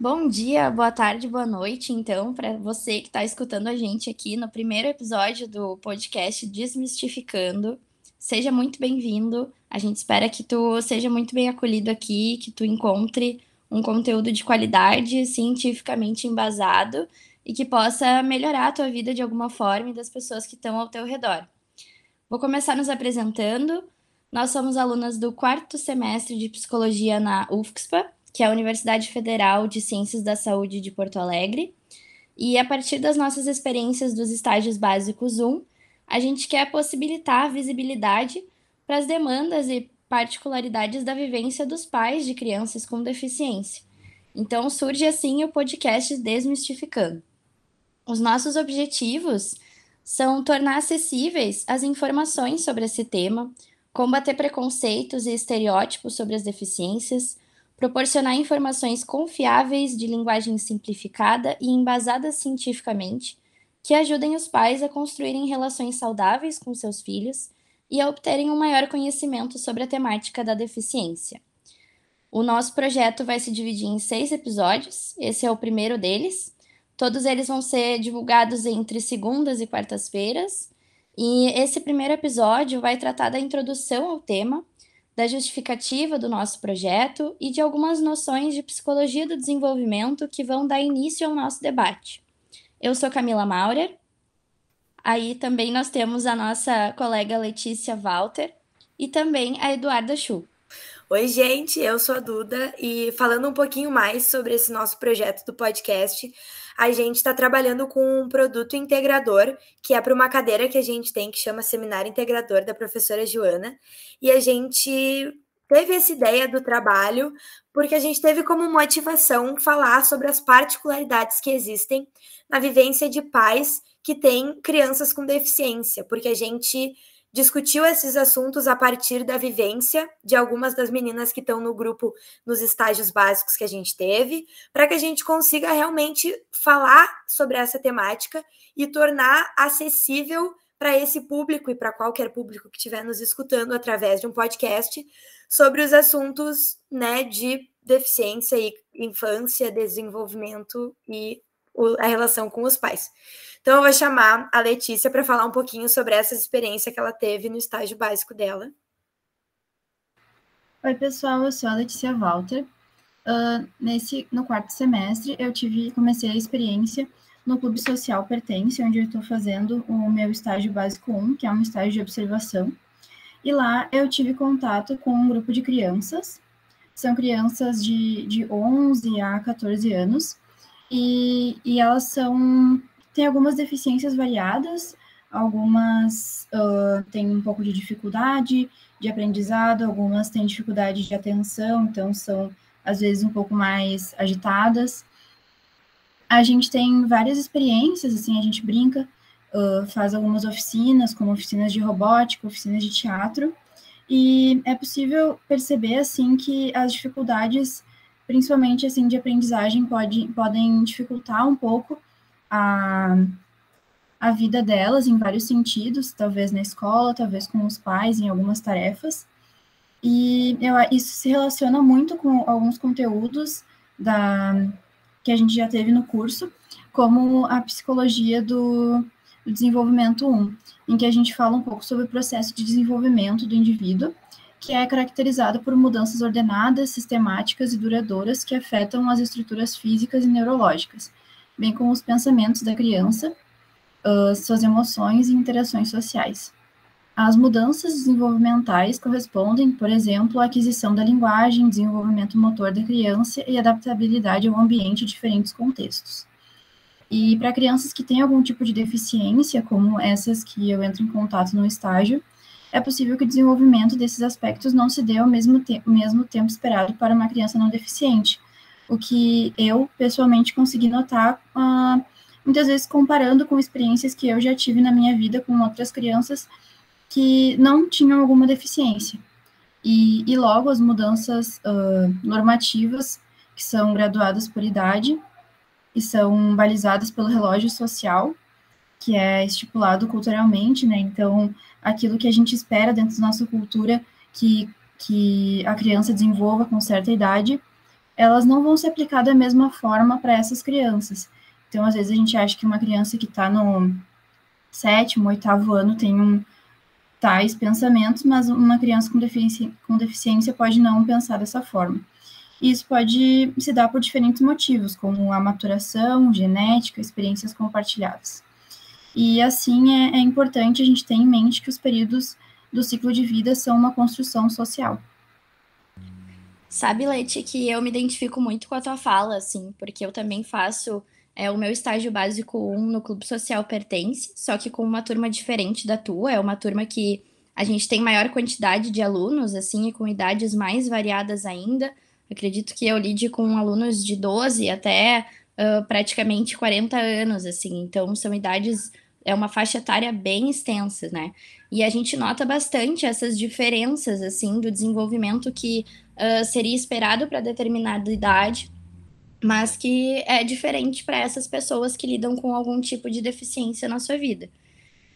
Bom dia, boa tarde, boa noite, então, para você que está escutando a gente aqui no primeiro episódio do podcast Desmistificando. Seja muito bem-vindo. A gente espera que tu seja muito bem acolhido aqui, que tu encontre um conteúdo de qualidade, cientificamente embasado e que possa melhorar a tua vida de alguma forma e das pessoas que estão ao teu redor. Vou começar nos apresentando. Nós somos alunas do quarto semestre de psicologia na UFSPA que é a Universidade Federal de Ciências da Saúde de Porto Alegre. E a partir das nossas experiências dos estágios básicos 1, a gente quer possibilitar a visibilidade para as demandas e particularidades da vivência dos pais de crianças com deficiência. Então surge assim o podcast Desmistificando. Os nossos objetivos são tornar acessíveis as informações sobre esse tema, combater preconceitos e estereótipos sobre as deficiências, proporcionar informações confiáveis de linguagem simplificada e embasadas cientificamente, que ajudem os pais a construírem relações saudáveis com seus filhos e a obterem um maior conhecimento sobre a temática da deficiência. O nosso projeto vai se dividir em seis episódios, esse é o primeiro deles. Todos eles vão ser divulgados entre segundas e quartas-feiras. E esse primeiro episódio vai tratar da introdução ao tema, da justificativa do nosso projeto e de algumas noções de psicologia do desenvolvimento que vão dar início ao nosso debate. Eu sou Camila Maurer. Aí também nós temos a nossa colega Letícia Walter e também a Eduarda Chu. Oi, gente, eu sou a Duda e falando um pouquinho mais sobre esse nosso projeto do podcast, a gente está trabalhando com um produto integrador, que é para uma cadeira que a gente tem, que chama Seminário Integrador, da professora Joana, e a gente teve essa ideia do trabalho porque a gente teve como motivação falar sobre as particularidades que existem na vivência de pais que têm crianças com deficiência, porque a gente discutiu esses assuntos a partir da vivência de algumas das meninas que estão no grupo nos estágios básicos que a gente teve, para que a gente consiga realmente falar sobre essa temática e tornar acessível para esse público e para qualquer público que estiver nos escutando através de um podcast sobre os assuntos né, de deficiência e infância, desenvolvimento e a relação com os pais. Então, eu vou chamar a Letícia para falar um pouquinho sobre essa experiência que ela teve no estágio básico dela. Oi, pessoal, eu sou a Letícia Walter. Uh, nesse, no quarto semestre, eu tive, comecei a experiência no Clube Social Pertence, onde eu estou fazendo o meu estágio básico 1, que é um estágio de observação. E lá eu tive contato com um grupo de crianças, são crianças de, de 11 a 14 anos, e, e elas são têm algumas deficiências variadas, algumas uh, têm um pouco de dificuldade de aprendizado, algumas têm dificuldade de atenção, então são às vezes um pouco mais agitadas. A gente tem várias experiências, assim, a gente brinca, uh, faz algumas oficinas, como oficinas de robótica, oficinas de teatro, e é possível perceber, assim, que as dificuldades principalmente assim de aprendizagem pode, podem dificultar um pouco a, a vida delas em vários sentidos, talvez na escola, talvez com os pais em algumas tarefas. E eu, isso se relaciona muito com alguns conteúdos da, que a gente já teve no curso, como a psicologia do, do desenvolvimento 1, em que a gente fala um pouco sobre o processo de desenvolvimento do indivíduo que é caracterizado por mudanças ordenadas, sistemáticas e duradouras que afetam as estruturas físicas e neurológicas, bem como os pensamentos da criança, uh, suas emoções e interações sociais. As mudanças desenvolvimentais correspondem, por exemplo, à aquisição da linguagem, desenvolvimento motor da criança e adaptabilidade ao ambiente em diferentes contextos. E para crianças que têm algum tipo de deficiência, como essas que eu entro em contato no estágio, é possível que o desenvolvimento desses aspectos não se dê ao mesmo, te mesmo tempo esperado para uma criança não deficiente, o que eu, pessoalmente, consegui notar, uh, muitas vezes comparando com experiências que eu já tive na minha vida com outras crianças que não tinham alguma deficiência. E, e logo as mudanças uh, normativas, que são graduadas por idade e são balizadas pelo relógio social, que é estipulado culturalmente, né? Então, aquilo que a gente espera dentro da nossa cultura que, que a criança desenvolva com certa idade, elas não vão ser aplicadas da mesma forma para essas crianças. Então, às vezes, a gente acha que uma criança que está no sétimo, oitavo ano tem um tais pensamentos, mas uma criança com deficiência, com deficiência pode não pensar dessa forma. Isso pode se dar por diferentes motivos, como a maturação, genética, experiências compartilhadas. E assim é, é importante a gente ter em mente que os períodos do ciclo de vida são uma construção social. Sabe, Leti, que eu me identifico muito com a tua fala, assim, porque eu também faço é, o meu estágio básico 1 no Clube Social Pertence, só que com uma turma diferente da tua, é uma turma que a gente tem maior quantidade de alunos, assim, e com idades mais variadas ainda. Acredito que eu lide com alunos de 12 até uh, praticamente 40 anos, assim, então são idades, é uma faixa etária bem extensa, né? E a gente nota bastante essas diferenças, assim, do desenvolvimento que uh, seria esperado para determinada idade, mas que é diferente para essas pessoas que lidam com algum tipo de deficiência na sua vida.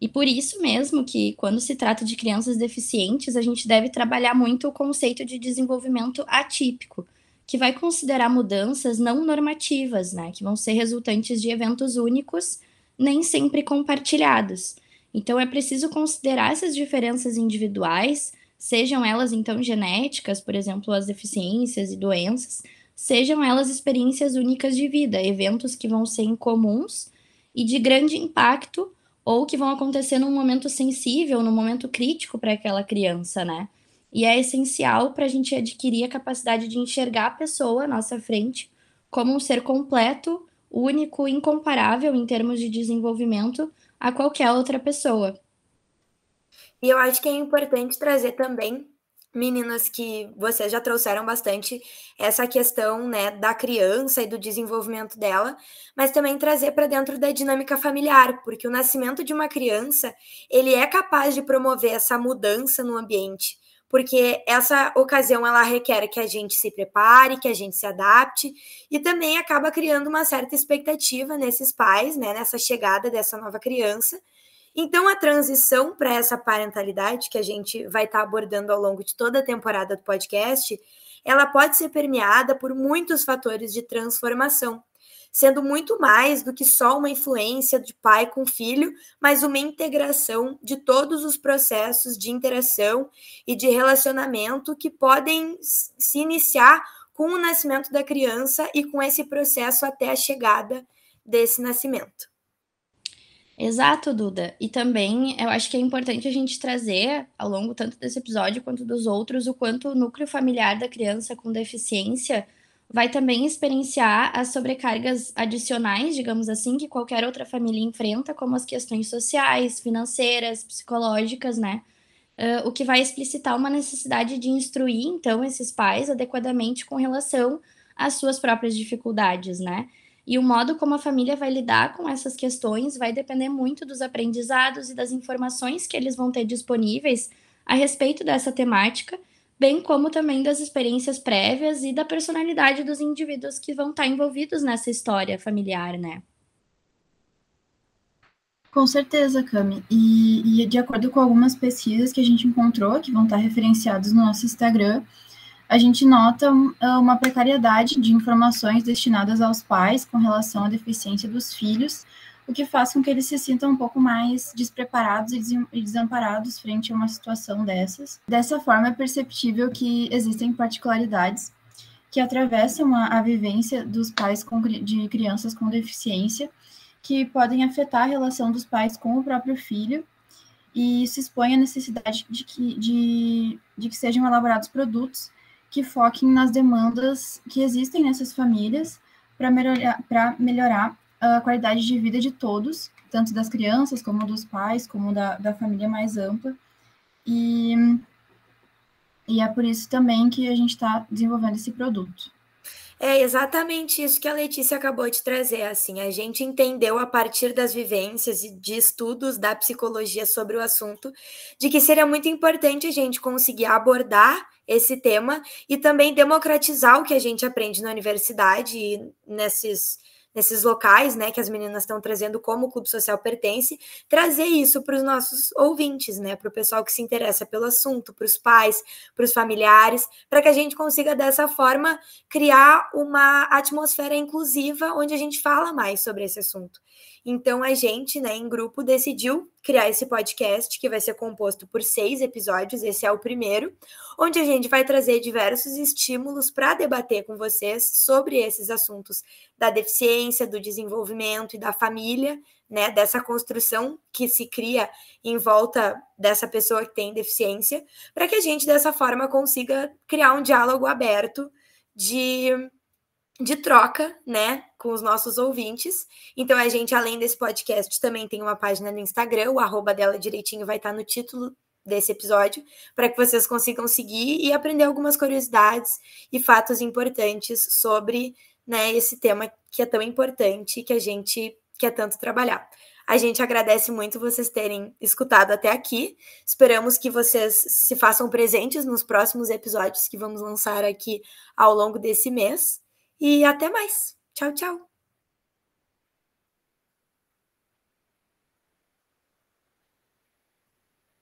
E por isso mesmo que, quando se trata de crianças deficientes, a gente deve trabalhar muito o conceito de desenvolvimento atípico, que vai considerar mudanças não normativas, né, que vão ser resultantes de eventos únicos, nem sempre compartilhados. Então é preciso considerar essas diferenças individuais, sejam elas então genéticas, por exemplo, as deficiências e doenças, sejam elas experiências únicas de vida, eventos que vão ser incomuns e de grande impacto ou que vão acontecer num momento sensível, num momento crítico para aquela criança, né? E é essencial para a gente adquirir a capacidade de enxergar a pessoa à nossa frente como um ser completo, único, incomparável em termos de desenvolvimento a qualquer outra pessoa. E eu acho que é importante trazer também, meninas, que vocês já trouxeram bastante essa questão né, da criança e do desenvolvimento dela, mas também trazer para dentro da dinâmica familiar, porque o nascimento de uma criança ele é capaz de promover essa mudança no ambiente porque essa ocasião ela requer que a gente se prepare, que a gente se adapte e também acaba criando uma certa expectativa nesses pais, né, nessa chegada dessa nova criança. Então a transição para essa parentalidade que a gente vai estar tá abordando ao longo de toda a temporada do podcast, ela pode ser permeada por muitos fatores de transformação sendo muito mais do que só uma influência de pai com filho, mas uma integração de todos os processos de interação e de relacionamento que podem se iniciar com o nascimento da criança e com esse processo até a chegada desse nascimento. Exato, Duda. E também eu acho que é importante a gente trazer, ao longo tanto desse episódio quanto dos outros, o quanto o núcleo familiar da criança com deficiência vai também experienciar as sobrecargas adicionais, digamos assim, que qualquer outra família enfrenta, como as questões sociais, financeiras, psicológicas, né? Uh, o que vai explicitar uma necessidade de instruir, então, esses pais adequadamente com relação às suas próprias dificuldades, né? E o modo como a família vai lidar com essas questões vai depender muito dos aprendizados e das informações que eles vão ter disponíveis a respeito dessa temática bem como também das experiências prévias e da personalidade dos indivíduos que vão estar envolvidos nessa história familiar, né? Com certeza, Cami. E, e, de acordo com algumas pesquisas que a gente encontrou, que vão estar referenciadas no nosso Instagram, a gente nota uma precariedade de informações destinadas aos pais com relação à deficiência dos filhos, o que faz com que eles se sintam um pouco mais despreparados e desamparados frente a uma situação dessas. Dessa forma, é perceptível que existem particularidades que atravessam a, a vivência dos pais com, de crianças com deficiência, que podem afetar a relação dos pais com o próprio filho, e isso expõe a necessidade de que, de, de que sejam elaborados produtos que foquem nas demandas que existem nessas famílias para melhorar, melhorar a qualidade de vida de todos, tanto das crianças, como dos pais, como da, da família mais ampla. E, e é por isso também que a gente está desenvolvendo esse produto. É exatamente isso que a Letícia acabou de trazer. Assim, a gente entendeu a partir das vivências e de estudos da psicologia sobre o assunto, de que seria muito importante a gente conseguir abordar esse tema e também democratizar o que a gente aprende na universidade e nesses nesses locais, né, que as meninas estão trazendo como o Clube Social pertence, trazer isso para os nossos ouvintes, né, para o pessoal que se interessa pelo assunto, para os pais, para os familiares, para que a gente consiga dessa forma criar uma atmosfera inclusiva onde a gente fala mais sobre esse assunto. Então a gente, né, em grupo, decidiu criar esse podcast que vai ser composto por seis episódios. Esse é o primeiro, onde a gente vai trazer diversos estímulos para debater com vocês sobre esses assuntos da deficiência, do desenvolvimento e da família, né, dessa construção que se cria em volta dessa pessoa que tem deficiência, para que a gente dessa forma consiga criar um diálogo aberto de de troca, né, com os nossos ouvintes. Então, a gente, além desse podcast, também tem uma página no Instagram, o arroba dela direitinho vai estar no título desse episódio, para que vocês consigam seguir e aprender algumas curiosidades e fatos importantes sobre né, esse tema que é tão importante que a gente quer tanto trabalhar. A gente agradece muito vocês terem escutado até aqui. Esperamos que vocês se façam presentes nos próximos episódios que vamos lançar aqui ao longo desse mês. E até mais. Tchau, tchau.